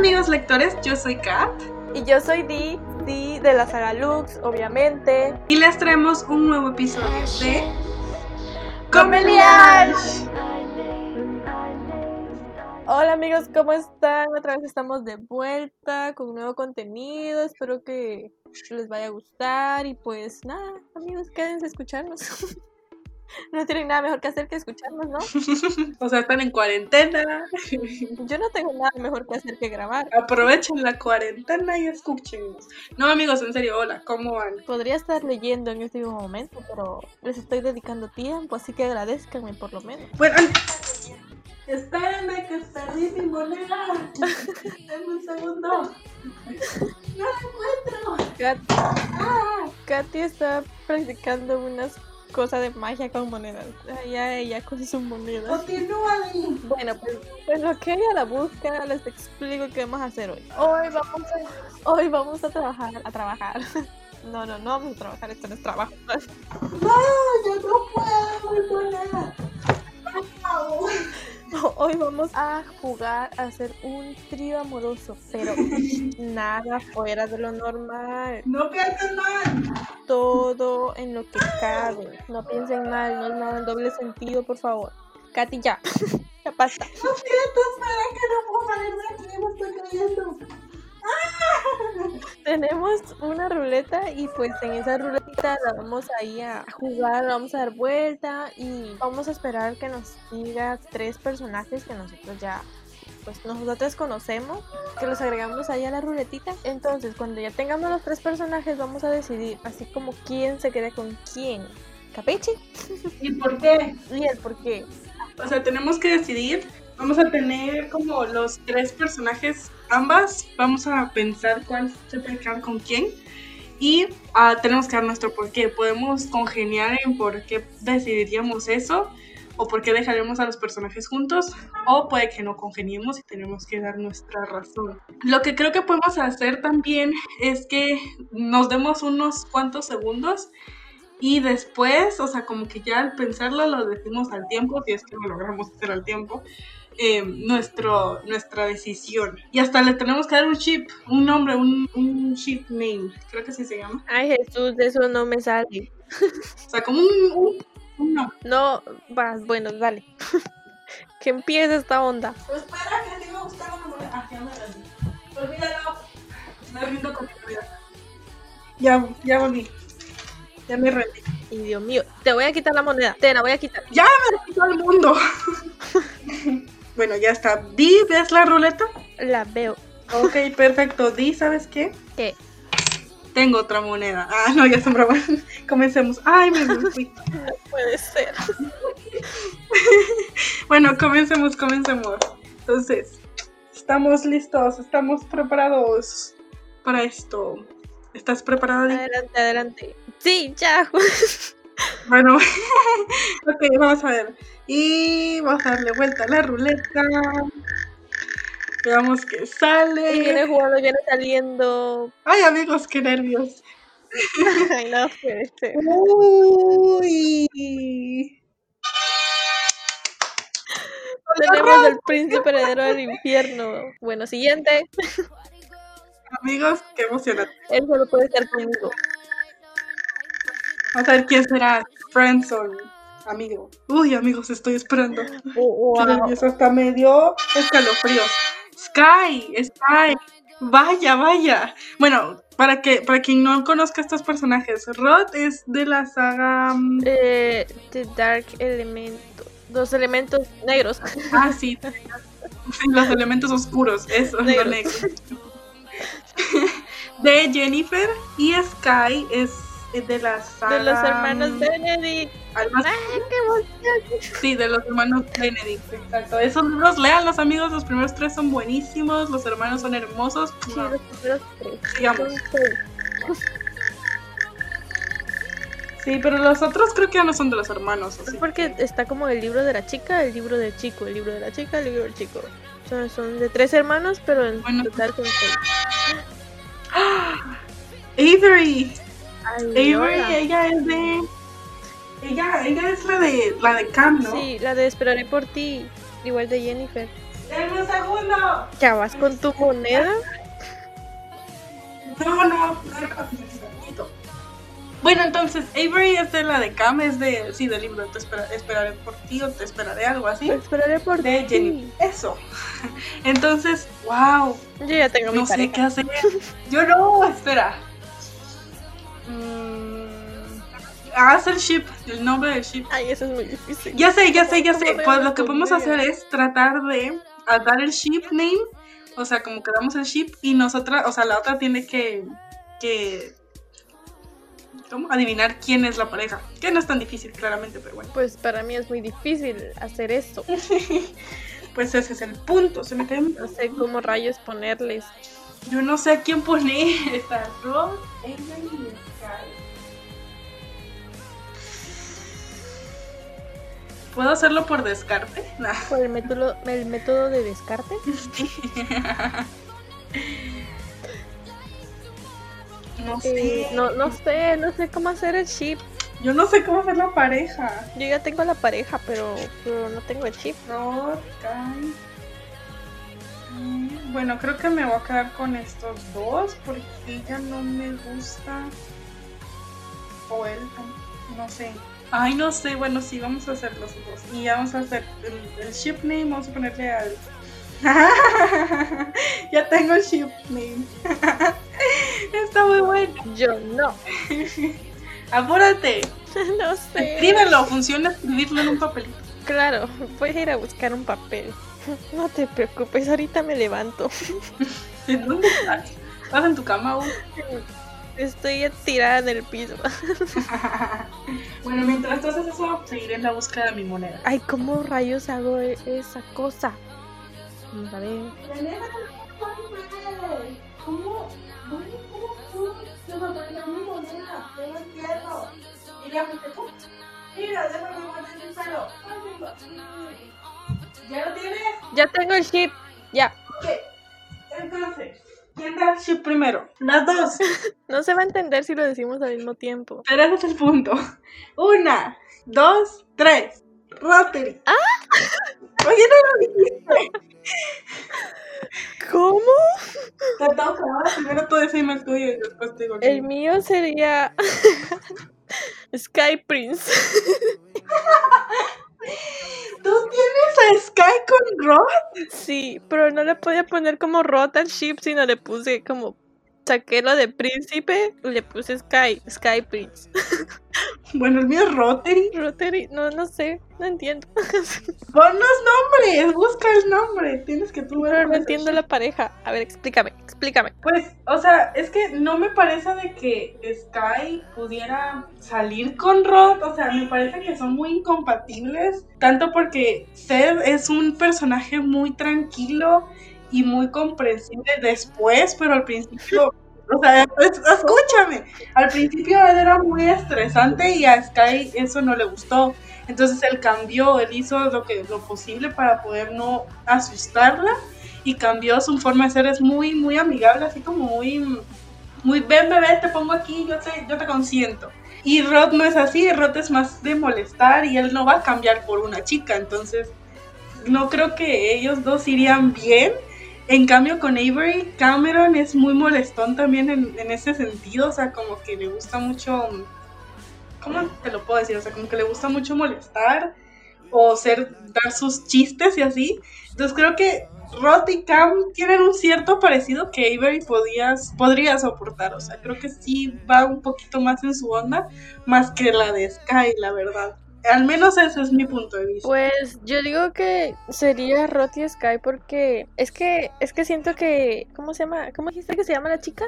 amigos lectores, yo soy Kat. Y yo soy Di, Di de la saga Lux, obviamente. Y les traemos un nuevo episodio de Comeliage. Hola amigos, ¿cómo están? Otra vez estamos de vuelta con nuevo contenido. Espero que les vaya a gustar. Y pues nada, amigos, quédense a escucharnos. no tienen nada mejor que hacer que escucharnos, ¿no? o sea, están en cuarentena. Yo no tengo nada mejor que hacer que grabar. Aprovechen la cuarentena y escúchenos. No, amigos, en serio, hola, ¿cómo van? Podría estar leyendo en este momento, pero les estoy dedicando tiempo, así que agradezcanme por lo menos. Bueno, espérenme que perdí mi moneda. Denme un segundo. No la encuentro. Kat Katy está practicando unas cosa de magia con monedas. Ya ella con su moneda. Continúa. Bueno, pues, pues, lo que ella la busca, les explico qué vamos a hacer hoy. Hoy vamos a, hoy vamos a trabajar, a trabajar. No, no, no vamos a trabajar, esto no es trabajo. No, yo no puedo, moneda. Hoy vamos a jugar a hacer un trío amoroso, pero nada fuera de lo normal. No piensen mal. Todo en lo que cabe. No piensen mal, no es nada en doble sentido, por favor. Katy, ya. ya basta. Lo siento, espera que no puedo salir de aquí, me estoy cayendo. Tenemos una ruleta y pues en esa ruleta la vamos a ir a jugar, vamos a dar vuelta y vamos a esperar que nos diga tres personajes que nosotros ya pues nosotros conocemos, que los agregamos ahí a la ruletita. Entonces, cuando ya tengamos los tres personajes, vamos a decidir así como quién se queda con quién. ¿Capeche? ¿Y por qué? Y el por qué. O sea, tenemos que decidir Vamos a tener como los tres personajes ambas. Vamos a pensar cuál se puede quedar con quién. Y uh, tenemos que dar nuestro por qué. Podemos congeniar en por qué decidiríamos eso. O por qué dejaremos a los personajes juntos. O puede que no congeniemos y tenemos que dar nuestra razón. Lo que creo que podemos hacer también es que nos demos unos cuantos segundos y después, o sea, como que ya al pensarlo lo decimos al tiempo, si es que lo logramos hacer al tiempo, eh, nuestro, nuestra decisión. Y hasta le tenemos que dar un chip, un nombre, un, un chip name, creo que así se llama. Ay Jesús, de eso no me sale. o sea, como un, un, no. No, vas, bueno, dale. que empiece esta onda. Pues espera, que te iba a buscar una moneda. Ah, ya me rendí. Olvídalo. Me rindo con mi vida. Ya, ya volví. Ya me rendí. Y Dios mío, te voy a quitar la moneda. Te la voy a quitar. Ya me quitó el mundo. Bueno, ya está. Di, ¿ves la ruleta? La veo. Ok, perfecto. Di, ¿sabes qué? ¿Qué? Tengo otra moneda. Ah, no, ya son bromas. Comencemos. Ay, me fui. No puede ser. bueno, comencemos, comencemos. Entonces, estamos listos, estamos preparados para esto. ¿Estás preparada? Adelante, adelante. Sí, ya. Bueno, ok, vamos a ver. Y vamos a darle vuelta a la ruleta. Veamos que sale. Y viene jugando, viene saliendo. Ay, amigos, qué nervios. Ay, no puede ser. Uy. Tenemos el príncipe heredero del infierno. Bueno, siguiente. Amigos, qué emocionante. Él solo puede estar conmigo. Vamos a ver quién será. Friendzone amigo. Uy, amigos, estoy esperando. Oh, wow. hasta me dio escalofríos. Sky, Sky. Vaya, vaya. Bueno, para que para quien no conozca estos personajes, Rod es de la saga mm, eh, The Dark Element, los elementos negros. Ah, sí. los elementos oscuros, eso, negros. lo negro. de Jennifer y Sky es de la saga de los hermanos Benedict. Almas... Sí, de los hermanos Benedict, exacto. Esos libros, lean los amigos, los primeros tres son buenísimos, los hermanos son hermosos. Sí, los primeros tres. Sigamos. Sí, pero los otros creo que ya no son de los hermanos. Es porque está como el libro de la chica, el libro del chico, el libro de la chica, el libro del chico. Son, son de tres hermanos, pero en bueno, total son seis. Avery. Avery, ella es de ella, ella es la de la de Cam, ¿no? Sí, la de Esperaré por ti, igual de Jennifer. Denme un segundo. ¿Ya vas con tu moneda? No, no, no, no, Bueno, entonces, Avery es de la de Cam, es de, sí, del libro Te espera- esperaré por ti o te esperaré, algo así. Te esperaré por De ti. Jenny. Eso. Entonces, wow, Yo ya tengo mi no sé pareja. qué hacer. Yo no, espera. Mm, haz el ship, el nombre del ship. Ay, eso es muy difícil. Ya sé, ya sé, ya ¿Cómo sé. Pues lo que podemos hacer es tratar de dar el ship name, o sea, como que damos el ship y nosotras, o sea, la otra tiene que, que ¿cómo? adivinar quién es la pareja. Que no es tan difícil, claramente, pero bueno. Pues para mí es muy difícil hacer eso. Pues ese es el punto. Se me cae- No sé cómo rayos ponerles. Yo no sé a quién poner. Está Rod, Avery y Sky. ¿Puedo hacerlo por descarte? Nah. Por el método, el método de descarte. No Eh, sé. no, no sé, no sé cómo hacer el chip. Yo no sé cómo hacer la pareja. Yo ya tengo la pareja, pero, pero no tengo el chip. Rod, Sky. Bueno, creo que me voy a quedar con estos dos porque ella no me gusta. O él, no sé. Ay, no sé. Bueno, sí, vamos a hacer los dos. Y ya vamos a hacer el, el ship name. Vamos a ponerle al. ya tengo el ship name. Está muy bueno. Yo no. Apúrate. no sé. Escríbelo. Funciona escribirlo en un papelito. Claro, voy a ir a buscar un papel. No te preocupes, ahorita me levanto. ¿En dónde estás? ¿Estás en tu cama aún? Estoy tirada en el piso. bueno, mientras tú haces eso, seguiré en la búsqueda de mi moneda. Ay, ¿cómo rayos hago e- esa cosa? A ver. ¿Cómo? ¿Cómo se me mi moneda? No entiendo. Mira, Mira, déjame guardar el pelo. ¿Ya lo tienes? Ya tengo el chip. Ya. ¿Qué? Entonces, ¿quién da el chip primero? Las dos. No se va a entender si lo decimos al mismo tiempo. Pero ese es el punto. Una, dos, tres. Rotary. ¡Ah! Oye, no lo dijiste. ¿Cómo? Te toca. Primero tú decime el tuyo y después te digo el El mío. mío sería Sky Prince. ¿Tú tienes a Sky con Rod? Sí, pero no le podía poner como Rot al ship, sino le puse como saqué lo de príncipe y le puse Sky, Sky Prince. Bueno, el mío es Rotary. Rotary, no, no sé, no entiendo. Pon los nombres, busca el nombre. Tienes que tú ver no entiendo la pareja. A ver, explícame, explícame. Pues, o sea, es que no me parece de que Sky pudiera salir con Rod. O sea, me parece que son muy incompatibles. Tanto porque Seth es un personaje muy tranquilo y muy comprensible después, pero al principio. O sea, es- escúchame. Al principio él era muy estresante y a Sky eso no le gustó. Entonces él cambió, él hizo lo que lo posible para poder no asustarla y cambió su forma de ser es muy muy amigable así como muy muy ven bebé te pongo aquí yo te yo te consiento y Rod no es así Rod es más de molestar y él no va a cambiar por una chica entonces no creo que ellos dos irían bien en cambio con Avery Cameron es muy molestón también en, en ese sentido o sea como que le gusta mucho ¿cómo te lo puedo decir? o sea como que le gusta mucho molestar o ser dar sus chistes y así entonces creo que Rod y Cam tienen un cierto parecido que Avery podías, podría soportar. O sea, creo que sí va un poquito más en su onda, más que la de Sky, la verdad. Al menos ese es mi punto de vista. Pues yo digo que sería Rot y Sky porque es que es que siento que ¿cómo se llama? ¿Cómo dijiste que se llama la chica?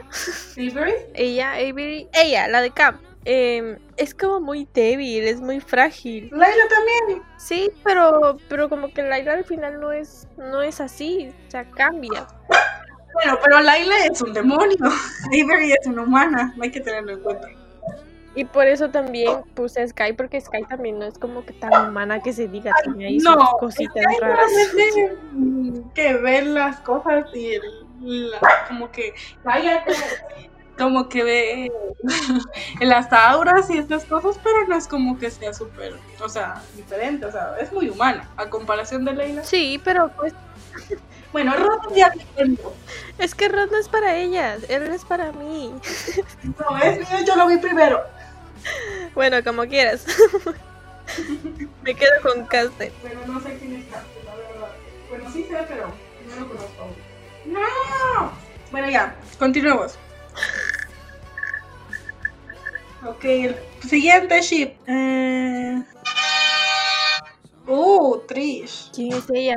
Avery, Ella, Avery, ella, la de Cam. em, es como muy débil, es muy frágil. Laila también. Sí, pero pero como que Laila al final no es no es así, o sea, cambia. Bueno, pero Laila es un demonio. Avery es una humana, hay que tenerlo en cuenta. Y por eso también puse a Sky porque Sky también no es como que tan humana que se diga, tiene ahí No, sus cositas Sky raras. mm, que ve las cosas y el- la- como que cállate, como que ve las auras y estas cosas, pero no es como que sea súper, o sea, diferente, o sea, es muy humana a comparación de Leila. Sí, pero pues Bueno, Ron ya Es que Ron no es para ellas, él es para mí. No, es mío, yo lo vi primero. Bueno, como quieras. Me quedo con Caster. Bueno, no sé quién es Caster, la verdad. Bueno, sí sé, pero no lo conozco. ¡No! Bueno, ya, continuemos. Ok, el siguiente ship. Eh... Uh, Trish. ¿Quién es ella?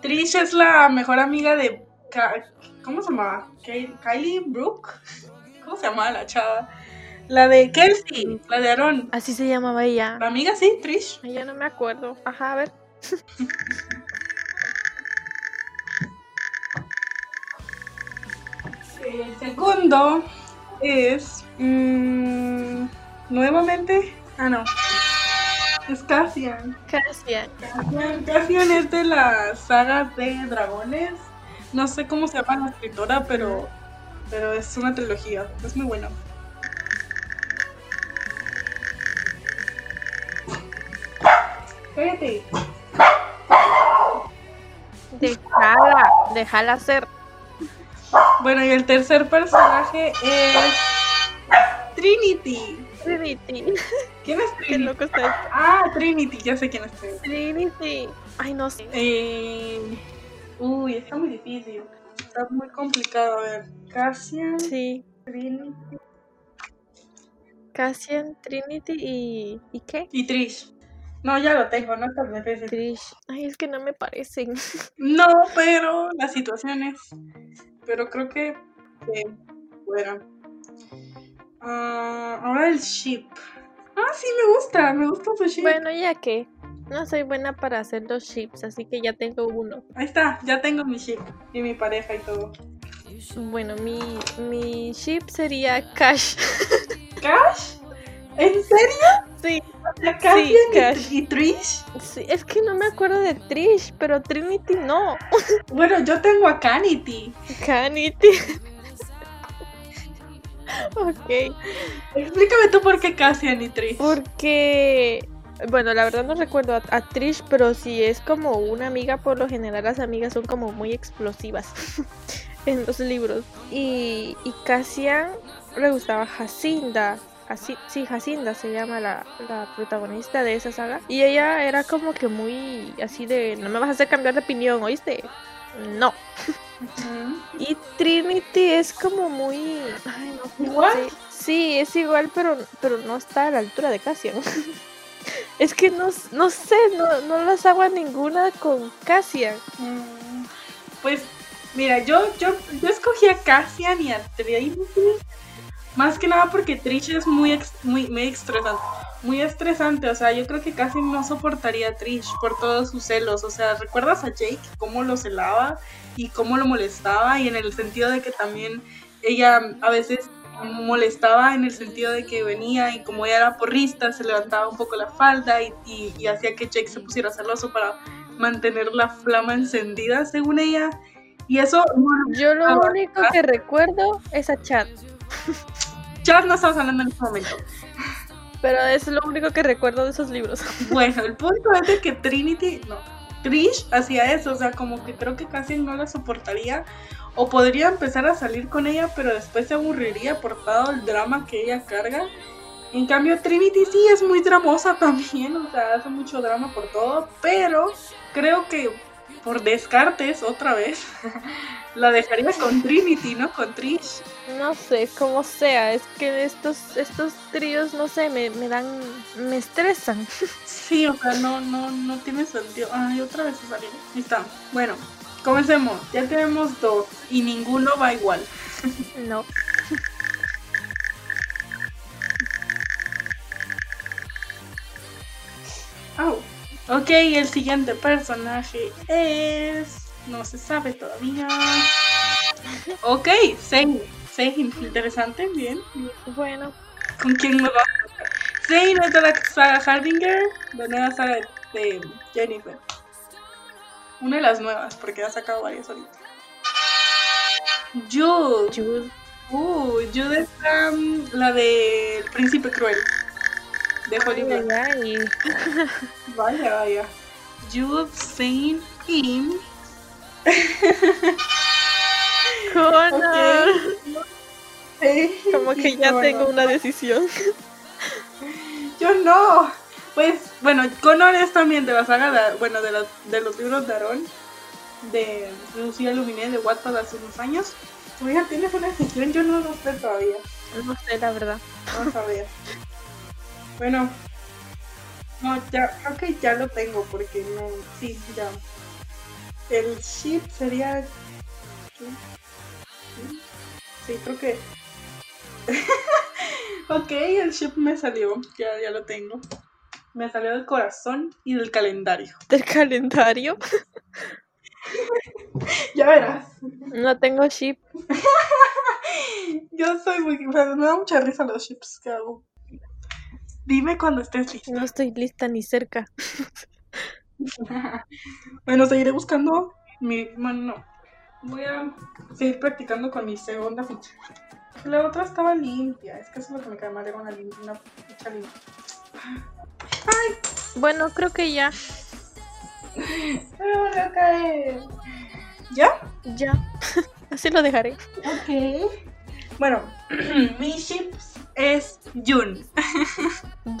Trish es la mejor amiga de. Ka- ¿Cómo se llamaba? Ky- Kylie Brooke. ¿Cómo se llamaba la chava? La de Kelsey, la de Aaron. Así se llamaba ella. La amiga, sí, Trish. Ay, Ya no me acuerdo. Ajá, a ver. El segundo es. mm, nuevamente. Ah, no. Es Cassian. Cassian. Cassian. Cassian es de la saga de dragones. No sé cómo se llama la escritora, pero, pero es una trilogía. Es muy buena. Cállate. Déjala, déjala ser. Bueno, y el tercer personaje es Trinity. Trinity. ¿Quién es Qué Trinity? loco está. Ah, Trinity, ya sé quién es Trinity. Trinity. Ay, no sé. Eh, uy, está muy difícil. Está muy complicado. A ver, Cassian, Sí. Trinity Cassian, Trinity y. ¿Y qué? y Trish. No, ya lo tengo, no tan difícil. Trish. Ay, es que no me parecen. No, pero las situaciones. Pero creo que. bueno. Ah, ahora el ship. Ah, sí, me gusta, me gusta su ship. Bueno, ya que. No soy buena para hacer los chips, así que ya tengo uno. Ahí está, ya tengo mi ship y mi pareja y todo. Bueno, mi, mi chip sería Cash. ¿Cash? ¿En serio? Sí, ¿La Cassian y- y Trish? sí, es que no me acuerdo de Trish, pero Trinity no. Bueno, yo tengo a Canity. Canity. ok. Explícame tú por qué Cassian y Trish. Porque, bueno, la verdad no recuerdo a, a Trish, pero si es como una amiga, por lo general las amigas son como muy explosivas en los libros. Y, y Cassian le gustaba Jacinda. Jaci- sí, Jacinda se llama la, la protagonista de esa saga. Y ella era como que muy así de, no me vas a hacer cambiar de opinión, ¿oíste? No. Y Trinity es como muy... Ay, no. ¿Igual? Sí, es igual, pero, pero no está a la altura de Cassian. es que no, no sé, no, no las hago a ninguna con Cassian. Mm, Pues, mira, yo, yo, yo escogí a Cassian y a Trinity. Más que nada porque Trish es muy, ex- muy, muy estresante. Muy estresante, o sea, yo creo que casi no soportaría a Trish por todos sus celos. O sea, ¿recuerdas a Jake cómo lo celaba y cómo lo molestaba? Y en el sentido de que también ella a veces molestaba en el sentido de que venía y como ella era porrista, se levantaba un poco la falda y, y- y hacía que Jake se pusiera celoso para mantener la flama encendida, según ella. Y eso, Yo lo único que recuerdo es a Chad, ya no estamos hablando en este momento. pero es lo único que recuerdo de esos libros. Bueno, el punto es de que Trinity, no, Trish hacía eso, o sea, como que creo que casi no la soportaría. O podría empezar a salir con ella, pero después se aburriría por todo el drama que ella carga. En cambio, Trinity sí es muy dramosa también, o sea, hace mucho drama por todo, pero creo que por descartes, otra vez, la dejaría con Trinity, ¿no? Con Trish. No sé, como sea, es que estos, estos tríos, no sé, me, me dan, me estresan. Sí, o sea, no, no, no tiene sentido. Ay, otra vez se salió. Ahí está. Bueno, comencemos. Ya tenemos dos y ninguno va igual. No. Au. Ok, el siguiente personaje es. No se sabe todavía. Ok, Zane. Zane, interesante, bien. Bueno, ¿Con quién me va a? Zane es de la saga Harbinger, la nueva saga de, de Jennifer. Una de las nuevas, porque ha sacado varias ahorita. Jude. Jude. Uh, Jude es um, la del Príncipe Cruel. De Hollywood. ay, ay. Vaya, vaya. Jude, Zane y Connor. Sí, Como que ya bueno. tengo una decisión. Yo no. Pues, bueno, Connor es también de la saga, de, bueno, de, la- de los libros de Aaron, de Lucía Luminé, de Wattpad hace unos años. Oiga, ¿tienes una decisión? Yo no lo sé todavía. No sé, la verdad. Vamos a ver. Bueno. No, ya, creo que ya lo tengo porque no. Sí, ya. El ship sería. Sí, creo que. ok, el ship me salió. Ya, ya lo tengo. Me salió del corazón y del calendario. Del calendario. Ya verás. No tengo ship. Yo soy muy. Me da mucha risa los ships que hago. Dime cuando estés listo. No estoy lista ni cerca. bueno, seguiré buscando mi. Bueno, no. Voy a seguir practicando con mi segunda ficha. La otra estaba limpia. Es que eso es lo que me cae mal. Era una, ficha limpia. Bueno, creo que ya. Me volvió a caer. ¿Ya? Ya. Así lo dejaré. Ok. Bueno, mi chips es June.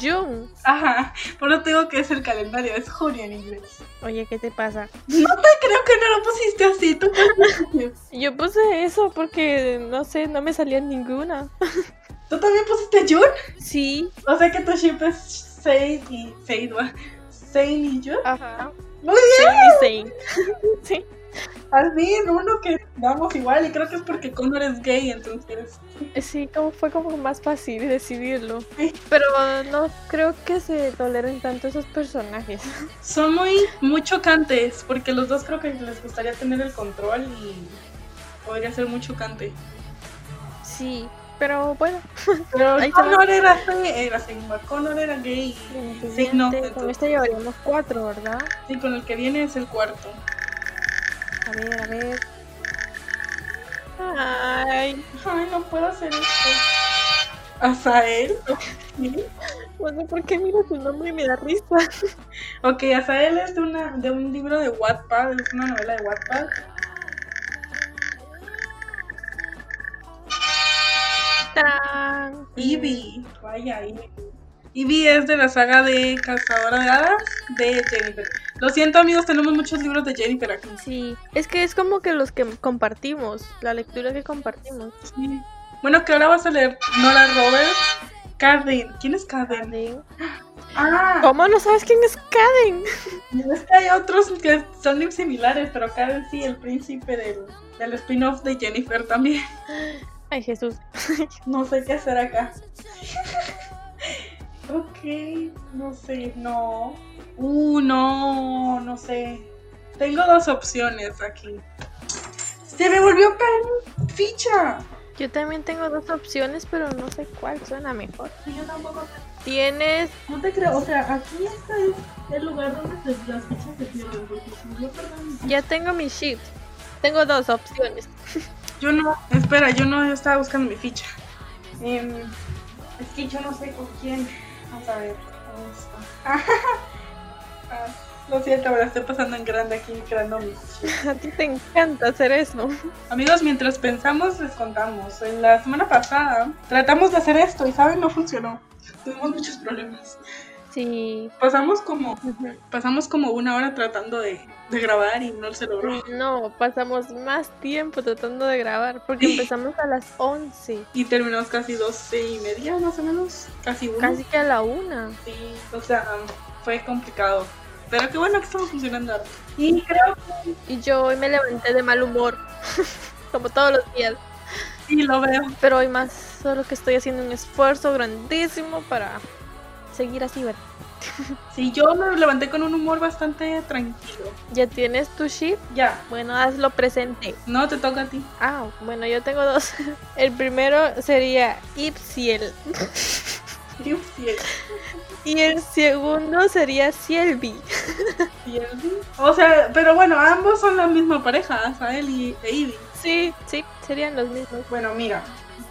June. Ajá. Por eso digo que es el calendario. Es junio en inglés. Oye, ¿qué te pasa? No te creo que no lo pusiste así. Tú pusiste- Yo puse eso porque, no sé, no me salía ninguna. ¿Tú también pusiste June? Sí. O sea que tu ship es Sane y ¿va? Sane y June. Ajá. Muy bien. Same. Sí. Al fin, uno que damos igual. Y creo que es porque Connor es gay, entonces. Sí, como fue como más fácil decidirlo. Sí. Pero no creo que se toleren tanto esos personajes. Son muy, muy chocantes. Porque los dos creo que les gustaría tener el control y podría ser muy chocante. Sí, pero bueno. Pero Ahí. Connor era, era. Connor era gay. Sí, no, Con este llevaríamos cuatro, ¿verdad? Sí, con el que viene es el cuarto. A ver, a ver. Ay, Ay, no puedo hacer esto. Azael. ¿Sí? no sé por qué miro tu nombre y me da risa. Ok, Azael es de, una, de un libro de Wattpad, es una novela de Wattpad. ¡Tarán! Ivy, vaya Ivy. Ivy es de la saga de Cazadora de Hadas de Jennifer. Lo siento amigos, tenemos muchos libros de Jennifer aquí. Sí, es que es como que los que compartimos, la lectura que compartimos. Sí. Bueno, que ahora vas a leer Nora Roberts, Carden. ¿Quién es Carden? Caden. Ah, ¿Cómo no sabes quién es Caden? es que hay otros que son similares, pero Carden sí, el príncipe del, del spin-off de Jennifer también. Ay, Jesús. No sé qué hacer acá. Ok, no sé, no. Uh, no, no sé. Tengo dos opciones aquí. Se me volvió a caer ficha. Yo también tengo dos opciones, pero no sé cuál suena mejor. Sí, Yo tampoco. Tienes. No te creo, o sea, aquí este es el lugar donde se- las fichas se pierden. Porque si yo perdón. Ya tengo mi shift. Tengo dos opciones. Yo no, espera, yo no yo estaba buscando mi ficha. Em, es que yo no sé con quién. Vamos a ver. ¿dónde está? Ah, lo siento, me la estoy pasando en grande aquí creando. A ti te encanta hacer eso. Amigos, mientras pensamos, les contamos. En la semana pasada tratamos de hacer esto y, ¿saben? No funcionó. Tuvimos muchos problemas. Sí. Pasamos como, pasamos como una hora tratando de, de grabar y no se logró. No, pasamos más tiempo tratando de grabar porque empezamos a las 11, Y terminamos casi doce y media, más o menos. Casi una. casi que a la una. Sí, o sea, fue complicado. Pero qué bueno que estamos funcionando ahora. Y creo que Y yo hoy me levanté de mal humor, como todos los días. sí lo veo. Pero hoy más, solo que estoy haciendo un esfuerzo grandísimo para seguir así, ¿verdad? Sí, yo me levanté con un humor bastante tranquilo. ¿Ya tienes tu ship? Ya, Bueno, hazlo presente. no te toca a ti. Ah, bueno, yo tengo dos. El primero sería Ipsiel. Sí, Y el segundo sería sí, sí. O sea, pero bueno, ambos son la misma pareja, Azael y e Ivy. Sí, sí, serían los mismos. Bueno, mira,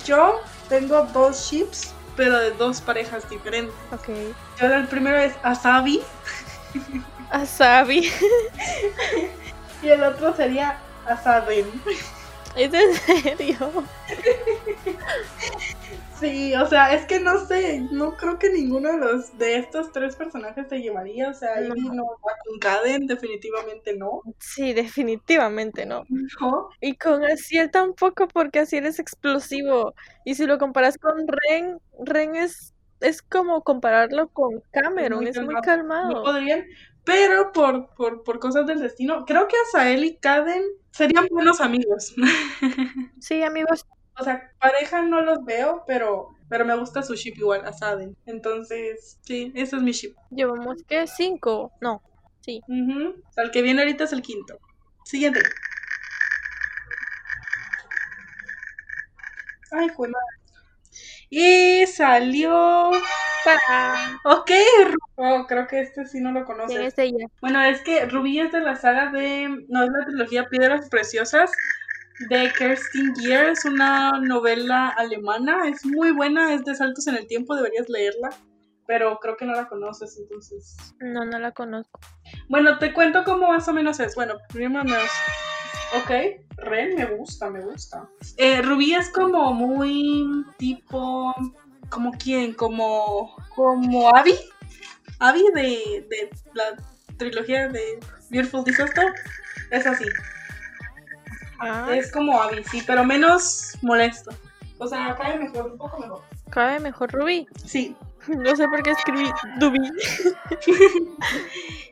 yo tengo dos ships, pero de dos parejas diferentes. Ok. Yo el primero es Asabi Asabi. y el otro sería Asaden. ¿Es en serio? Sí, o sea, es que no sé, no creo que ninguno de los de estos tres personajes te llevaría, o sea, No. No va con Caden, definitivamente no. Sí, definitivamente no. No. Y con Asiel tampoco, porque Asiel es explosivo. Y si lo comparas con Ren, Ren es, es como compararlo con Cameron, muy es muy calmado. No podrían, pero por, por, por cosas del destino, creo que Asael y Caden serían buenos amigos. Sí, amigos, O sea, pareja no los veo, pero, pero me gusta su ship igual, Asaden. Entonces, sí, ese es mi ship. llevamos que cinco. No, sí. Ujú. O sea, el que viene ahorita es el quinto. Siguiente. Ay, fue Y salió. Para. Ok, oh, creo que este sí no lo ¿Quién conoces. es ella? Bueno, es que Rubí es de la saga de. No, es la trilogía Piedras Preciosas de Kerstin Gier. Es una novela alemana. Es muy buena, es de saltos en el tiempo, deberías leerla. Pero creo que no la conoces, entonces. No, no la conozco. Bueno, te cuento cómo más o menos es. Bueno, primero menos. Ok, Ren me gusta, me gusta. Eh, Rubí es como muy tipo. ¿Como quién? Como. Como Abby. Abby de, de la trilogía de Beautiful Disaster. Es así. Ah, Es como Abby, sí, pero menos molesto. O sea, cae mejor, un poco mejor. cabe mejor Ruby. Sí. No sé por qué escribí Dubi.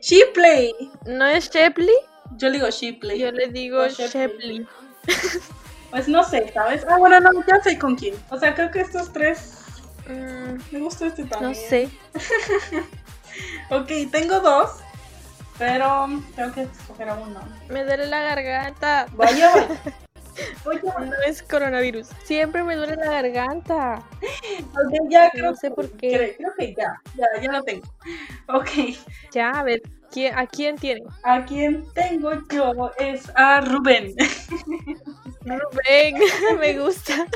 She Play. ¿No es Shepley? Yo le digo She Play. Yo le digo. Shepley. Pues no sé, ¿sabes? Ah, bueno, no, ya sé con quién. O sea, creo que estos tres. Mm, Me gusta este también. no sé. Ok, tengo dos. Pero tengo que escoger a uno. Me duele la garganta. Vaya. Oye, No es coronavirus. Siempre me duele la garganta. ok, ya creo No sé por qué. Creo, creo que ya, ya, ya lo tengo. Ok, Ya, a ver, ¿quién- ¿a quién tiene? a quien tengo yo es a Rubén. Rubén, me gusta.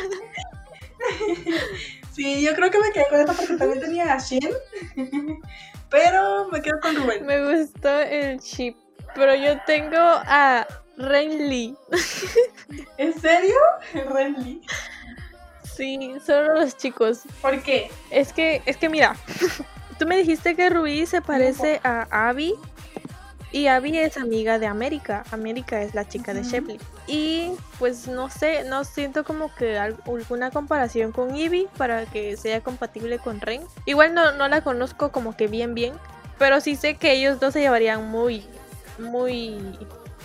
Sí, yo creo que me quedé con esto porque también tenía a Shen. Pero me quedo con Rubén. Me gustó el chip. Pero yo tengo a Renly. ¿En serio? Renly. Sí, solo los chicos. ¿Por qué? Es que, es que mira, tú me dijiste que Rubí se parece a Abby y Abby es amiga de América. América es la chica de. Shepley. Y pues no sé, no siento como que al- alguna comparación con Ivy para que sea compatible con Ren. Igual no, no la conozco como que bien bien, pero sí sé que ellos dos se llevarían muy, muy,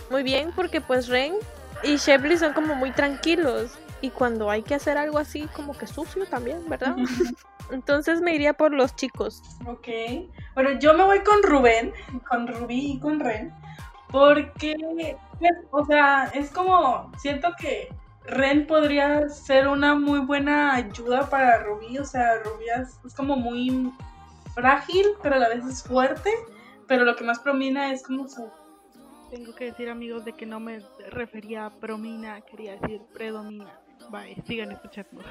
muy bien porque pues Ren y Shepley son como muy tranquilos. Y cuando hay que hacer algo así como que sucio también, ¿verdad? Entonces me iría por los chicos. Ok. Bueno, yo me voy con Rubén, con Rubí y con Ren, porque, pues, o sea, es como, siento que Ren podría ser una muy buena ayuda para Rubí, o sea, Rubí es, es como muy frágil, pero a la vez es fuerte, pero lo que más promina es como su... Tengo que decir, amigos, de que no me refería a promina, quería decir predomina. Bye, sigan escuchando.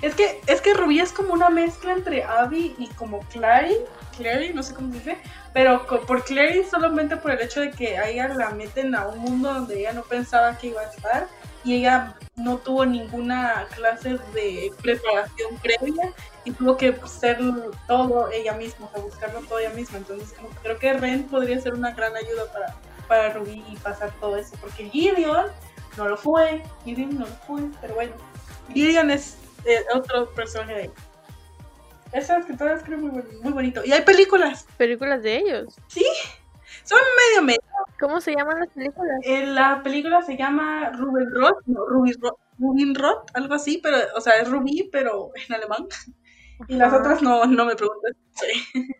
Es que, es que Rubí es como una mezcla entre Abby y como Clary, Clary, no sé cómo se dice, pero por Clary solamente por el hecho de que a ella la meten a un mundo donde ella no pensaba que iba a estar y ella no tuvo ninguna clase de preparación previa y tuvo que ser todo ella misma, o sea, buscarlo todo ella misma. Entonces como creo que Ren podría ser una gran ayuda para, para Rubí y pasar todo eso, porque Gideon no lo fue, Gideon no lo fue, pero bueno. Gideon es eh, otro personaje de. Esa escritora escribe muy, muy bonito. Y hay películas. Películas de ellos. Son medio medio. ¿Cómo se llaman las películas? Eh, la película se llama Ruben Roth, no, Ruby Roth, Rubin Roth, algo así, pero, o sea, es Rubí, pero en alemán. Y las otras no, no me preguntes. Sí.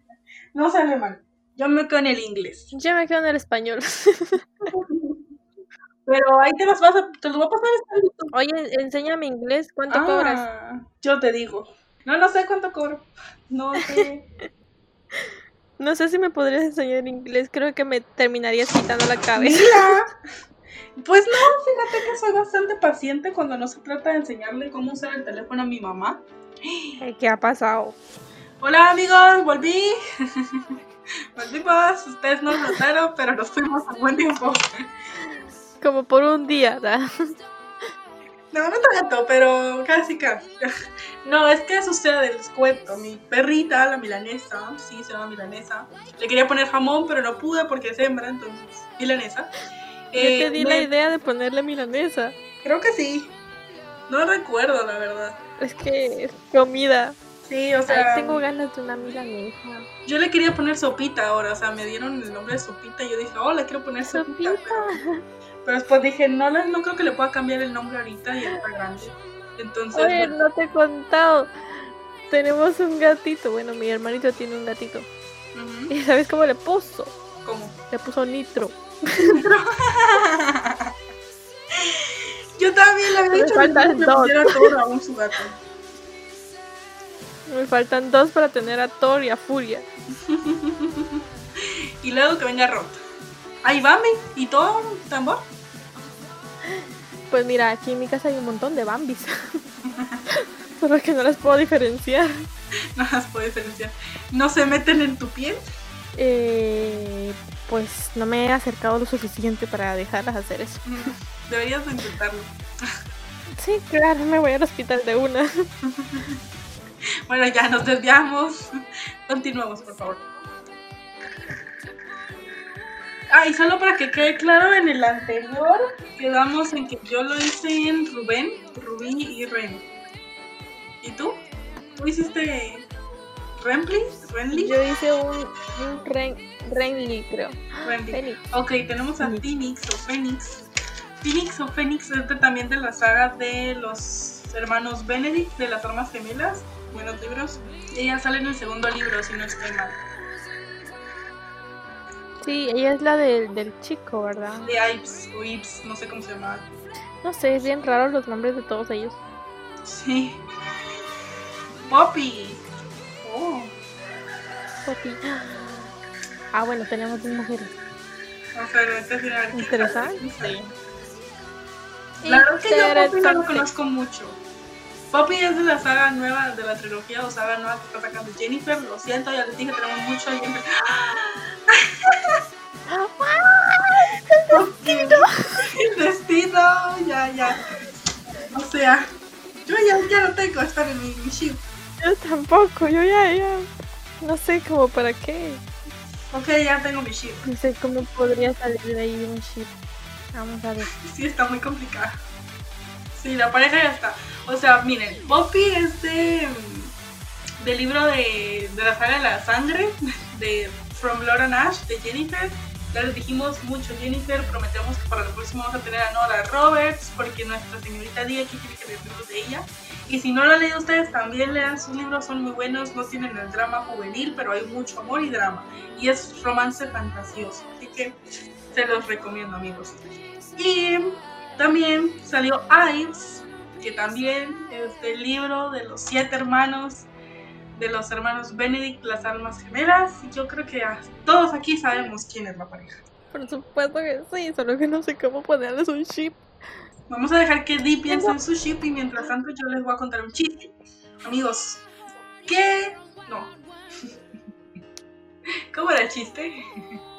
No sé alemán. Yo me quedo en el inglés. Yo me quedo en el español. Pero ahí te las vas a, te lo voy a pasar YouTube. Oye, enséñame inglés. ¿Cuánto cobras? Ah, Yo te digo. No, no sé cuánto cobro. No sé. No sé si me podrías enseñar inglés. Creo que me terminarías quitando la cabeza. Mira. Pues no, fíjate que soy bastante paciente cuando no se trata de enseñarle cómo usar el teléfono a mi mamá. ¿Qué ha pasado? Hola amigos, volví. Maldivas, ustedes no lo notaron, pero nos fuimos a buen tiempo. Como por un día, ¿verdad? No, no tanto, pero casi casi. No, es que sucede, les cuento. Mi perrita, la milanesa, sí, se llama milanesa. Le quería poner jamón, pero no pude porque es hembra, entonces, milanesa. Yo Eh, te di me- la idea de ponerle milanesa. Creo que sí. No recuerdo, la verdad. Es que es comida. Sí, o Ay, sea, tengo ganas de una milanesa. yo le quería poner sopita ahora, o sea, me dieron el nombre de sopita y yo dije, oh, le quiero poner sopita. Sopita. Pero, pero después dije, no, no creo que le pueda cambiar el nombre ahorita y está grande. Entonces, Oye, bueno, no te he contado. Tenemos un gatito. Bueno, mi hermanito tiene un gatito. ¿Y sabes cómo le puso? ¿cómo? Le puso nitro. Yo también le había Me dicho que faltan me dos. pusiera todo a un su gato. Me faltan dos para tener a Thor y a Furia. Y luego que venga Rot. Ahí va, ¿Y todo tambor? Pues mira, aquí en mi casa hay un montón de Bambis. Solo que no las puedo diferenciar. No las puedo diferenciar. ¿No se meten en tu piel? Eh, pues no me he acercado lo suficiente para dejarlas hacer eso. Mm, Deberías de intentarlo. Sí, claro, me voy al hospital de una. Bueno, ya nos desviamos. Continuamos, por favor. Ah, y solo para que quede claro, en el anterior quedamos en que yo lo hice en Rubén, Rubí y Ren. ¿Y tú? ¿Tú hiciste Renly? ¿Renly? Yo hice un, un Ren, Renly, creo. Renly. Ok, tenemos a. Phoenix o Fénix. Phoenix o Fénix es de- también de la saga de los hermanos Benedict, de las armas gemelas. Buenos libros. Ella sale en el segundo libro, si no estoy mal. Sí, ella es la del, del chico, ¿verdad? De Ives o Ives, no sé cómo se llama. No sé, es bien raro los nombres de todos ellos. Sí. Poppy. Oh, Poppy. Ah, bueno, tenemos dos mujeres. vamos a ver, este Interesante. La verdad es que yo Poppy no lo conozco mucho. Poppy es de la saga nueva, de la trilogía o saga nueva que está sacando Jennifer. Lo siento, ya les dije, tenemos mucho de Jennifer. El destino, ya, ya. O sea, yo ya, ya no tengo estar en mi, mi ship. Yo tampoco, yo ya, ya. No sé cómo para qué. Ok, ya tengo mi ship. No sé cómo podría salir de ahí un ship. Vamos a ver. Sí, está muy complicada. Sí, la pareja ya está. O sea, miren, Poppy es de. del libro de, de la saga de la sangre, de From Laura Nash, de Jennifer. Ya les dijimos mucho Jennifer, prometemos que para el próximo vamos a tener a Nora Roberts, porque nuestra señorita Día aquí quiere que leer libros de ella. Y si no lo han leído ustedes, también lean sus libros, son muy buenos, no tienen el drama juvenil, pero hay mucho amor y drama. Y es romance fantasioso, así que se los recomiendo amigos. Y también salió Ives, que también es del libro de los siete hermanos, de los hermanos Benedict, las almas gemelas. Y yo creo que todos aquí sabemos quién es la pareja. Por supuesto que sí, solo que no sé cómo ponerles un ship. Vamos a dejar que Dee piense en su ship y mientras tanto yo les voy a contar un chiste. Amigos, ¿qué? No. ¿Cómo era el chiste?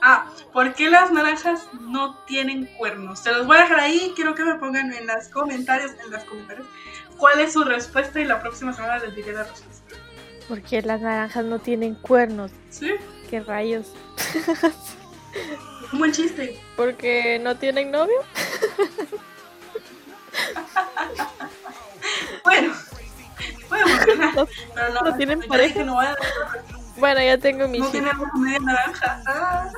Ah, ¿por qué las naranjas no tienen cuernos? Se los voy a dejar ahí, quiero que me pongan en los comentarios, en los comentarios, cuál es su respuesta y la próxima semana les diré la respuesta. Porque las naranjas no tienen cuernos. ¿Sí? ¿Qué rayos? Un buen chiste. Porque no tienen novio. Bueno, No, pero no, no tienen pareja. no, vaya- Bueno, ya tengo mi no tienen a su media naranja. Ah.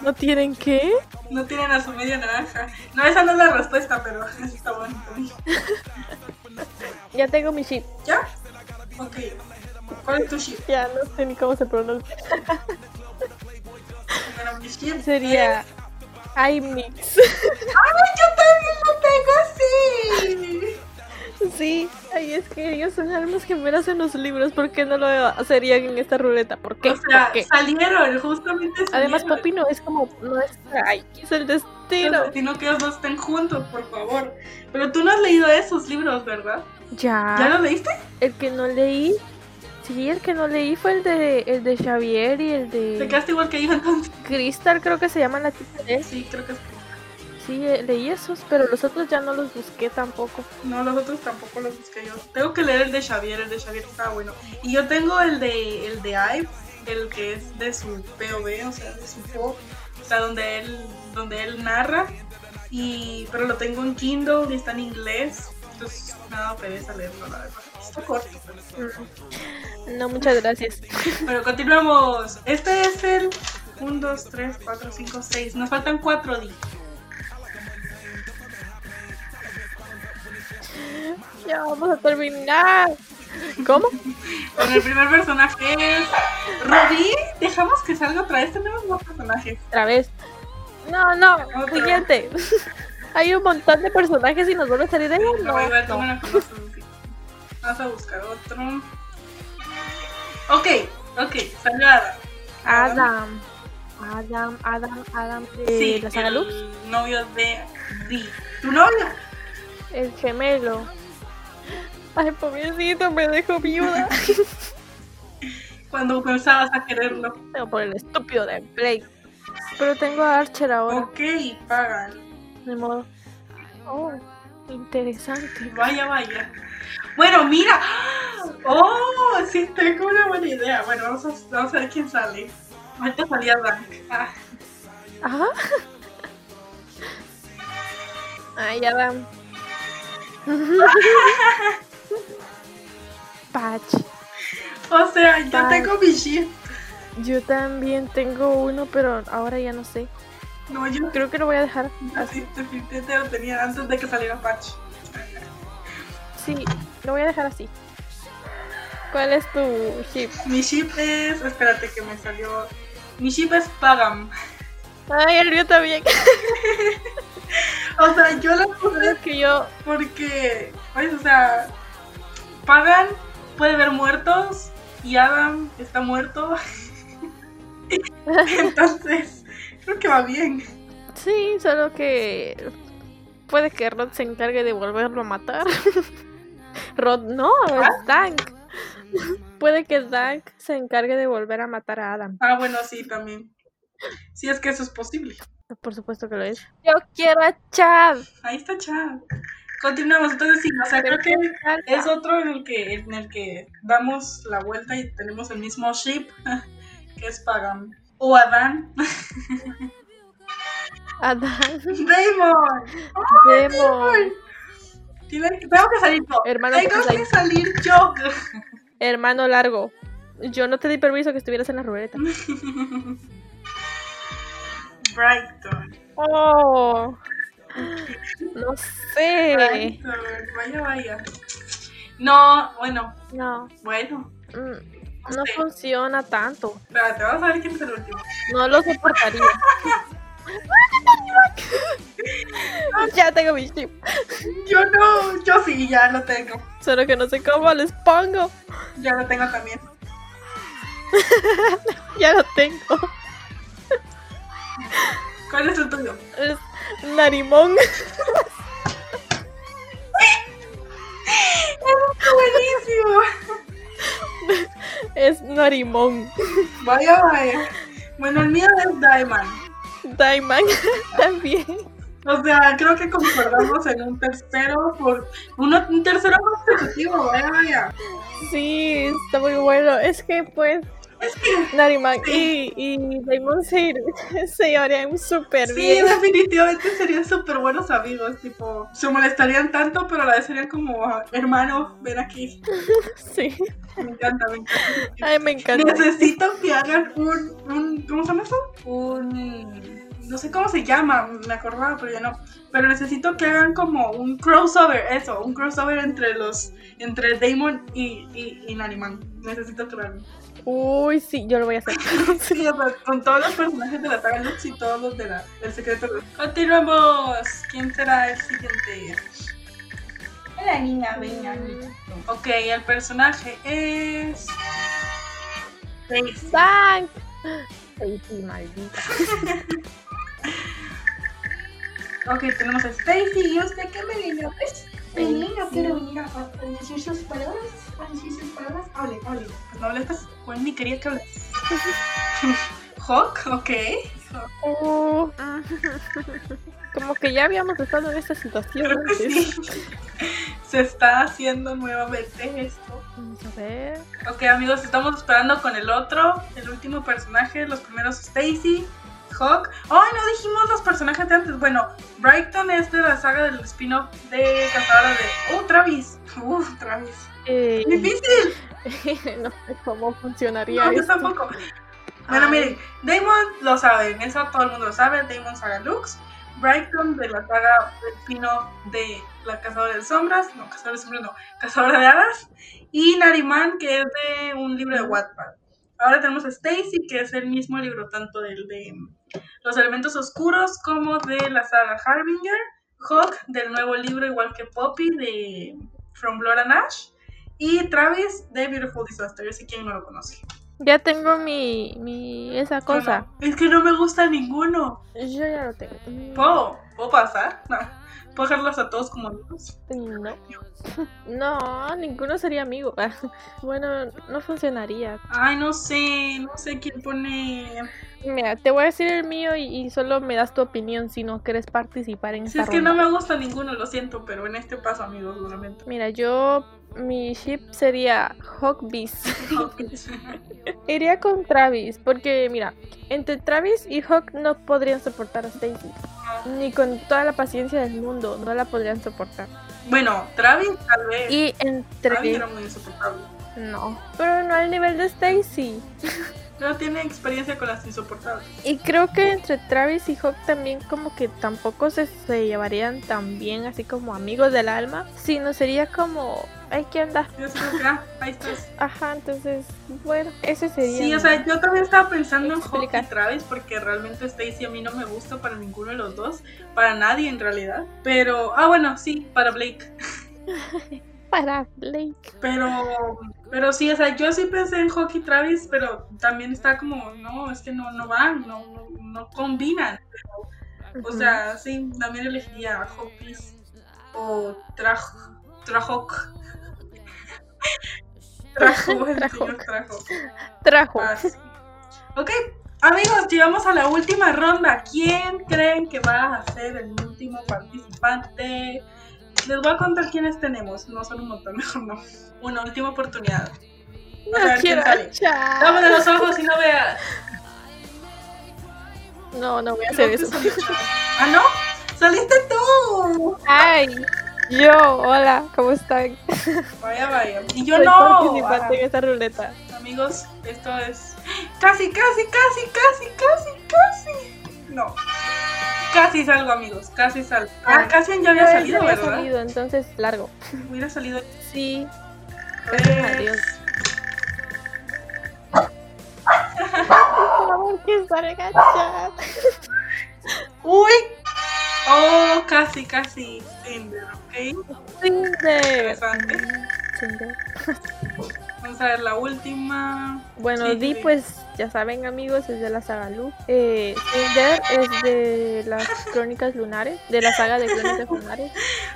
¿No tienen qué? No tienen a su media naranja. No, esa no es la respuesta, pero está bonito. Ya tengo mi ship. ¿Ya? Ok. ¿Cuál es tu ship? Ya no sé ni cómo se pronuncia. Bueno, mi Sería es- iMix. ¡Ay, yo también lo tengo así! Sí, ay, es que ellos son almas gemelas en los libros. ¿Por qué no lo harían en esta ruleta? ¿Por qué? O sea, ¿Por qué? salieron, justamente salieron. Además, Poppy no es como nuestra. Ay, es el destino. Sino que ellos dos estén juntos, por favor. Pero tú no has leído esos libros, ¿verdad? ¿Ya Ya. los leíste? El que no leí Sí, el que no leí fue el de el de Xavier y el Te de quedaste igual que yo entonces. Crystal, creo que se llama la chica. Sí, creo que es. Sí, eh, leí esos, pero los otros ya no los busqué tampoco. No, los otros tampoco los busqué yo. Tengo que leer el de Xavier, el de Xavier está bueno. Y yo tengo el de el de Ive, el que es de su POV, o sea, de su pop, o sea, donde él, donde él narra. Y, pero lo tengo en Kindle y está en inglés. Entonces me ha dado pereza leerlo, la verdad. Está corto. pero- Mm. No, muchas gracias. Pero continuamos. Este es el 1, 2, 3, 4, 5, 6. Nos faltan 4 días. Ya vamos a terminar. ¿Cómo? Bueno, el primer personaje es Robin. Dejamos que salga otra vez. Tenemos más personajes. Otra vez. No, no, siguiente. Hay un montón de personajes y nos vuelve a salir de él. No, No, igual no. Vamos a buscar otro. Ok, ok, salió Adam. Adam. Adam, Adam, Adam de sí, la saga Lux. el novio de Dee. ¿Tu novio? El gemelo. Ay, pobrecito, me dejó viuda. Cuando pensabas a quererlo. Tengo por el estúpido de Blake. Pero tengo a Archer ahora. Ok, pagan. De modo. Oh, interesante. Vaya, vaya. Bueno, mira. Oh, sí, tengo una buena idea. Bueno, vamos a, vamos a ver quién sale. Ahorita salía Rank. Ah, Ajá. Ay, Adam. Patch. o sea, yo tengo mi ship. Yo también tengo uno, pero ahora ya no sé. No, yo Creo que lo voy a dejar así así. definitivamente lo tenía antes de que saliera Patch. Sí, lo voy a dejar así. ¿Cuál es tu ship? Mi ship es. Espérate que me salió. Mi ship es Pagam. Ay, el mío también. O sea, yo la puse que yo. porque. Pues, o sea. Pagan puede ver muertos y Adam está muerto. Entonces, creo que va bien. Sí, solo que. Puede que Rod se encargue de volverlo a matar. Rod, no, es Dank. Puede que Dank se encargue de volver a matar a Adam. Ah, bueno, sí, también. Sí, es que eso es posible. Por supuesto que lo es. Yo quiero a Chad. Ahí está Chad. Continuamos, entonces sí, o sea, creo que es otro en el que, en el que damos la vuelta y tenemos el mismo ship, que es Pagam. O Adán. Adam. Damon. Demon. Tiene- tengo que salir yo. Hermano, tengo pues, que salir yo. Hermano largo. Yo no te di permiso que estuvieras en la ruleta. Brighton. Oh. No sé. Brighton. Vaya, vaya. No, bueno, No. bueno. mm, No funciona tanto. Espérate, vamos a ver quién es el último. No lo soportaría. ya tengo mi chip. Yo no, yo sí, ya lo tengo. Solo que no sé cómo les pongo. Ya lo tengo también. Ya lo tengo. ¿Cuál es el tuyo? Es Narimón. Buenísimo. Es Narimón. Vaya, vaya. Bueno, el mío es Diamond. Diamond también. O sea, creo que concordamos en un tercero por uno, un tercero consecutivo, vaya, vaya. Sí, está muy bueno. Es que pues Es que Narimán y, y Diamond se, se llevarían súper sí, bien. definitivamente serían súper buenos amigos, tipo, se molestarían tanto, pero a la vez serían como, "Ah, hermano, ven aquí. Sí. Me encanta, me encanta. Ay, me encanta. Necesito que hagan un, un, ¿cómo se llama eso? Un, no sé cómo se llama, me acordaba, pero ya no. Pero necesito que hagan como un crossover, eso, un crossover entre los, entre Damon y, y, y Nariman. Necesito crearlo. Uy, sí, yo lo voy a hacer. Sí, o sea, con todos los personajes de la saga Lux y todos los de la, del secreto. Continuamos. ¿Quién será el siguiente? La niña, venga. Ok, el personaje es. Stacy. ¡Bank! Maldita. Ok, tenemos a Stacy. ¿Y usted qué me vino? Pues, no quiero venir a decir sus palabras, sus palabras. Hable, hable. Pues no hables, pues, Juan ni quería que hables. Hawk, ok. Oh, como que ya habíamos estado en esta situación Creo que antes. sí. Se está haciendo nuevamente esto. Vamos a ver. Ok, amigos, estamos esperando con el otro, el último personaje. Los primeros Stacy, Hawk. ¡Ay, no dijimos los personajes de antes! Bueno, Brighton es de la saga del spin-off de Cazadora de. ¡Oh, Travis! ¡Uh, Travis! Eh, ¡Difícil! no sé cómo funcionaría No, yo tampoco. Bueno, Ay. miren, Damon lo saben, eso todo el mundo lo sabe. Damon saga Lux. Brighton de la saga spin-off de La Cazadora de Sombras. No, Cazadora de Sombras no, Cazadora de Hadas. Y Nariman, que es de un libro de Wattpad. Ahora tenemos a Stacy, que es el mismo libro, tanto del de Los Elementos Oscuros como de la saga Harbinger. Hawk, del nuevo libro, igual que Poppy, de From Blood and Ash. Y Travis, de Beautiful Disaster, ese quien no lo conoce. Ya tengo mi, mi esa cosa. Es que no me gusta ninguno. Yo ya lo tengo. ¿Puedo, ¿puedo pasar? No. ¿Puedo dejarlos a todos como amigos? No. No, ninguno sería amigo. Bueno, no funcionaría. Ay, no sé, no sé quién pone... Mira, te voy a decir el mío y, y solo me das tu opinión si no quieres participar en Si esta es que no me gusta ninguno, lo siento, pero en este paso, amigos, lamento. Mira, yo mi ship sería Hawkbeast. Iría con Travis, porque mira, entre Travis y Hawk no podrían soportar a Stacy. Ni con toda la paciencia del mundo, no la podrían soportar. bueno, Travis tal vez. Y Travis entre... era muy insoportable. No, pero no al nivel de Stacy. No tiene experiencia con las insoportables. Y creo que entre Travis y Hawk también como que tampoco se, se llevarían tan bien así como amigos del alma, sino sería como, ay, ¿qué onda? Yo ah, ahí estás. Ajá, entonces, bueno, ese sería. Sí, o sea, yo también estaba pensando en Hawk y. Travis porque realmente Stacy a mí no me gusta para ninguno de los dos, para nadie en realidad. Pero, ah, bueno, sí, para Blake. Para Blake. Pero, pero sí, o sea, yo sí pensé en Hawk y Travis, pero también está como, no, es que no, no van, no, no, no combinan. Pero, o sea, sí, también elegiría Hawkpies o Traj, Trajok. Trajo, el Trajok. señor Trajo. Trajo. Fácil. Ok, amigos, llegamos a la última ronda. ¿Quién creen que va a ser el último participante? Les voy a contar quiénes tenemos. No son un montón, mejor no. Una última oportunidad. A No ver quién quiero. Dámele los ojos y no veas. No, no voy a hacer eso. ¿Ah, no? ¡Saliste tú! Ay, yo, hola, ¿cómo están? Vaya, vaya. Y yo Soy no. participante en esta ruleta. Amigos, esto es. Casi, casi, casi, casi, casi, casi. No. Casi salgo, amigos. Casi salgo. Ah, casi ya había salido, había ¿verdad? salido, entonces largo. Hubiera salido. Sí. Pues, Gracias a Dios. Por favor, que salga chat. Uy. Oh, casi, casi. Tinder, ¿ok? Cinder. Interesante. Cinder. Vamos a ver la última. Bueno, Sí, Di, sí. pues ya saben, amigos, es de la saga Lu. Eh, Cinder es de las crónicas lunares, de la saga de crónicas lunares.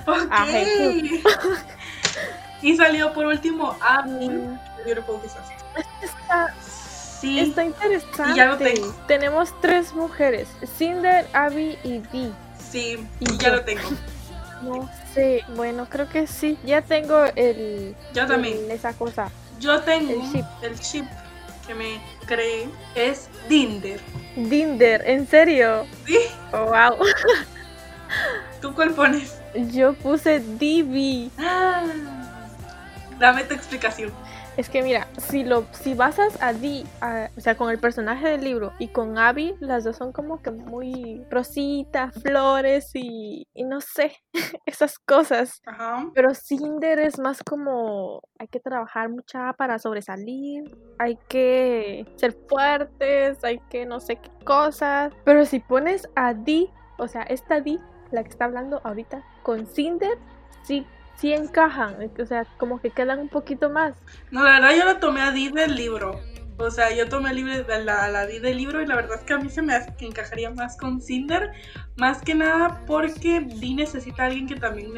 Ah, y salió por último Abby. Mm, Beautiful Sí. está interesante. Y ya lo tengo. Tenemos tres mujeres: Cinder, Abby y Di. Sí, Y y ya lo tengo. No sé, bueno, creo que sí. Ya tengo el. Yo también. el- esa cosa. Yo tengo El chip que me creé es Dinder. Dinder, ¿en serio? ¿Sí? Oh, wow. ¿Tú cuál pones? Yo puse Divi. Ah, dame tu explicación. Es que mira, si lo si basas a Di, a- o sea, con el personaje del libro y con Abby, las dos son como que muy rositas, flores y, y no sé, esas cosas. Ajá. Pero Cinder es más como hay que trabajar mucha para sobresalir, hay que ser fuertes, hay que no sé qué cosas. Pero si pones a Di, o sea, esta Di, la que está hablando ahorita, con Cinder, sí, sí encajan, o sea, como que quedan un poquito más. No, la verdad yo lo tomé a Di del libro. O sea, yo tomé de la, la Di del libro y la verdad es que a mí se me hace que encajaría más con Cinder. Más que nada porque Di necesita a alguien que también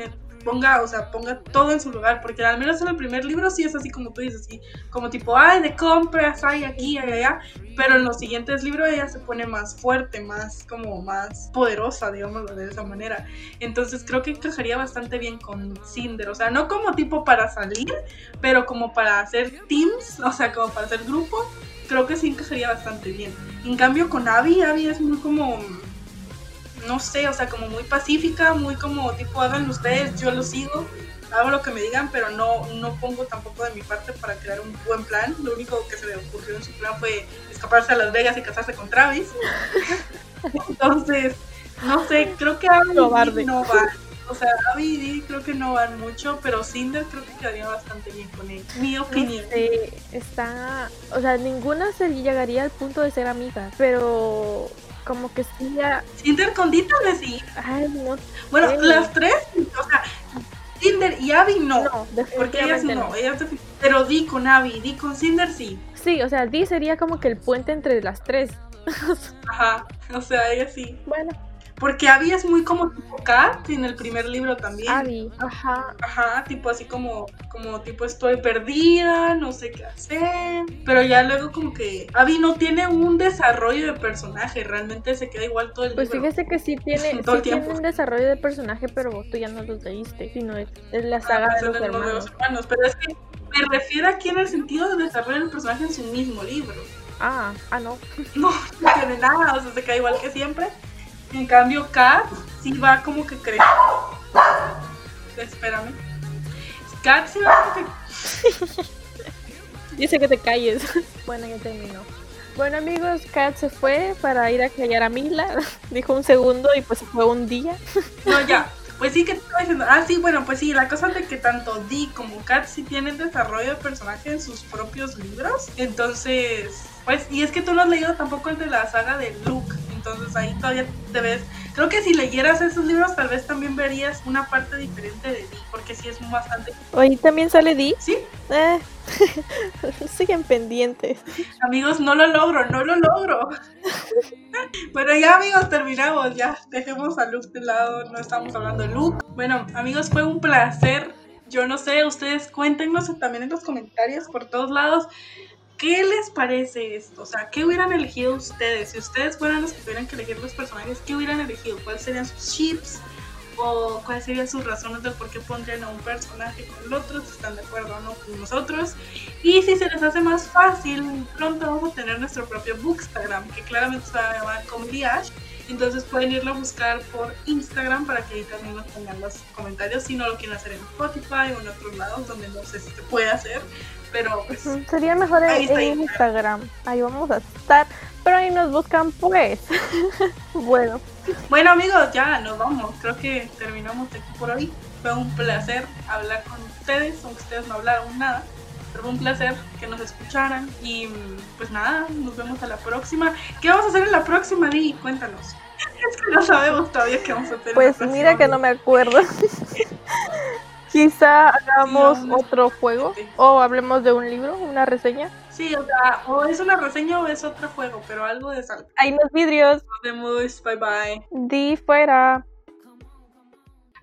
ponga, o sea, ponga todo en su lugar, porque al menos en el primer libro sí es así como tú dices, así como tipo, ay, de compras, ay, aquí, ay, allá, pero en los siguientes libros ella se pone más fuerte, más como más poderosa, digamos de esa manera. Entonces creo que encajaría bastante bien con Cinder, o sea, no como tipo para salir, pero como para hacer teams, o sea, como para hacer grupo, creo que sí encajaría bastante bien. En cambio con Abby, Abby es muy como no sé, o sea, como muy pacífica, muy como tipo, hagan ustedes, yo lo sigo, hago lo que me digan, pero no, no pongo tampoco de mi parte para crear un buen plan. Lo único que se me ocurrió en su plan fue escaparse a Las Vegas y casarse con Travis. Entonces, no sé, creo que Abby no van. O sea, Abby y Dee creo que no van mucho, pero Cinder creo que quedaría bastante bien con él. Mi opinión. está, o sea, ninguna se llegaría al punto de ser amiga, pero como que sí ya... Cinder con vez sí. Ay, no. Bueno, las tres, o sea, Cinder y Abby no. No, porque ellas no, ellas pero Dee con Abby, Dee con Cinder sí. Sí, o sea, Dee sería como que el puente entre las tres. Ajá, o sea, ella sí. Bueno, porque Abby es muy como tipo Kat en el primer libro también. Abby, ajá. Ajá, tipo así como, como tipo estoy perdida, no sé qué hacer. Pero ya luego como que Abby no tiene un desarrollo de personaje, realmente se queda igual todo el pues libro. Pues fíjese que sí tiene, sí tiene un desarrollo de personaje, pero tú ya no lo leíste, sino es, es la saga de, los hermanos. de los hermanos. Pero es que me refiero aquí en el sentido de desarrollo del personaje en su mismo libro. Ah, ah, no. No, no tiene nada, o sea, se queda igual que siempre. En cambio, Kat sí va como que crece. Espérame. Kat sí va como que. Dice que te calles. Bueno, ya terminó. Bueno amigos, Kat se fue para ir a callar a Mila. Dijo un segundo y pues fue un día. No, ya. Pues sí que te estaba diciendo. Ah, sí, bueno, pues sí, la cosa de que tanto Dee como Kat sí tienen desarrollo de personaje en sus propios libros. Entonces, pues, y es que tú no has leído tampoco el de la saga de Luke. Entonces ahí todavía te ves. Creo que si leyeras esos libros, tal vez también verías una parte diferente de Dee, porque sí es bastante. ¿Hoy también sale Dee? Sí. Eh, siguen pendientes. Amigos, no lo logro, no lo logro. bueno, ya amigos, terminamos. Ya dejemos a Luke de lado, no estamos hablando de Luke. Bueno, amigos, fue un placer. Yo no sé, ustedes cuéntenos también en los comentarios por todos lados ¿Qué les parece esto? O sea, ¿qué hubieran elegido ustedes? Si ustedes fueran los que tuvieran que elegir los personajes, ¿qué hubieran elegido? ¿Cuáles serían sus chips? ¿O cuáles serían sus razones de por qué pondrían a un personaje con el otro? Si están de acuerdo o no con nosotros. Y si se les hace más fácil, pronto vamos a tener nuestro propio Bookstagram, que claramente se va a llamar Comedy Ash. Entonces pueden irlo a buscar por Instagram para que ahí también nos pongan los comentarios si no lo quieren hacer en Spotify o en otros lados donde no sé si se puede hacer pero pues, sería mejor en, Instagram. Ahí vamos a estar, nos buscan pues. bueno. Bueno amigos, ya nos vamos. Creo que terminamos aquí por hoy. Fue un placer hablar con ustedes, aunque ustedes no hablaron nada. Pero fue un placer que nos escucharan. Y pues nada, nos vemos a la próxima. ¿Qué vamos a hacer en la próxima, Di? Cuéntanos. Es que no sabemos todavía qué vamos a hacer. Pues mira que no me acuerdo. Quizá hagamos otro juego o hablemos de un libro, una reseña. Sí, o sea, o es una reseña o es otro juego, pero algo de sal. Hay los vidrios. Nos vemos, bye bye. Di fuera.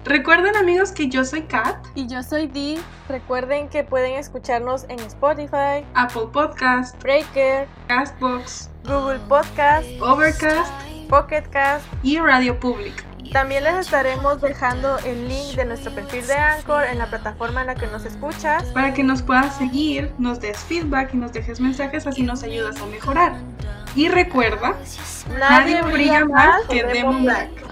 Recuerden amigos que yo soy Kat. Y yo soy Di. Recuerden que pueden escucharnos en Spotify, Apple Podcast, Breaker, Castbox, Google Podcast, Overcast, Pocket Cast y Radio Public. También les estaremos dejando el link de nuestro perfil de Anchor en la plataforma en la que nos escuchas. Para que nos puedas seguir, nos des feedback y nos dejes mensajes, así nos ayudas a mejorar. Y recuerda, nadie, brilla más que Demon Black.